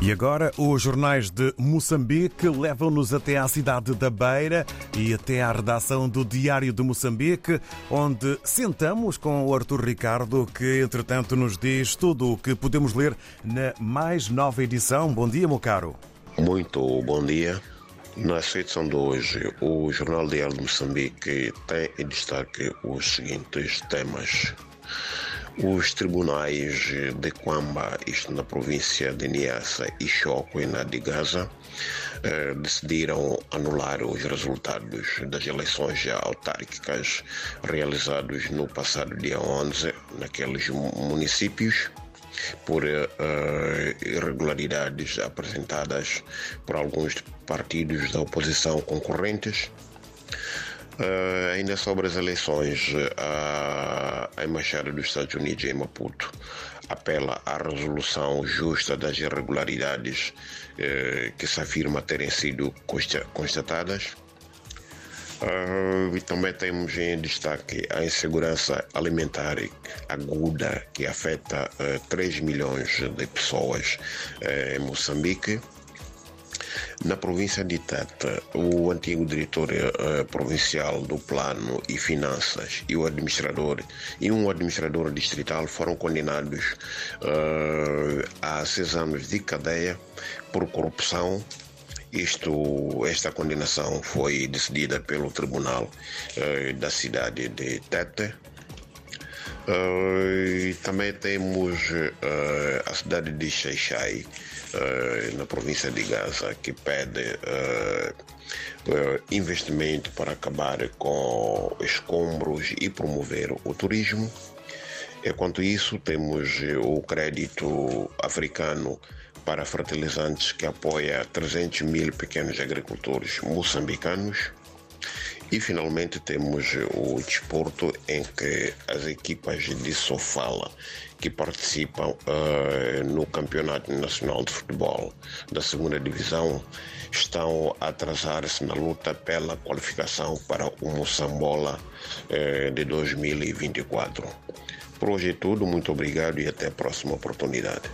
E agora, os jornais de Moçambique levam-nos até à cidade da Beira e até à redação do Diário de Moçambique, onde sentamos com o Arthur Ricardo, que entretanto nos diz tudo o que podemos ler na mais nova edição. Bom dia, meu caro. Muito bom dia. Na edição de hoje, o Jornal Diário de Moçambique tem em destaque os seguintes temas. Os tribunais de Quamba, isto na província de Niassa e Choco, na de Gaza, eh, decidiram anular os resultados das eleições autárquicas realizados no passado dia 11 naqueles municípios por uh, irregularidades apresentadas por alguns partidos da oposição concorrentes. Uh, ainda sobre as eleições, uh, a Embaixada dos Estados Unidos em Maputo apela à resolução justa das irregularidades uh, que se afirma terem sido constatadas. Uh, e também temos em destaque a insegurança alimentar aguda que afeta uh, 3 milhões de pessoas uh, em Moçambique. Na província de Teta, o antigo diretor uh, provincial do Plano e Finanças e o administrador e um administrador distrital foram condenados uh, a seis anos de cadeia por corrupção. Isto, esta condenação foi decidida pelo Tribunal uh, da cidade de Tete. Uh, também temos uh, a cidade de Xaixai, uh, na província de Gaza, que pede investimento para acabar com escombros e promover o turismo. Enquanto isso, temos o crédito africano para fertilizantes que apoia 300 mil pequenos agricultores moçambicanos. E finalmente temos o desporto em que as equipas de Sofala que participam uh, no Campeonato Nacional de Futebol da segunda divisão estão a atrasar-se na luta pela qualificação para o Moçambola uh, de 2024. Por hoje é tudo, muito obrigado e até a próxima oportunidade.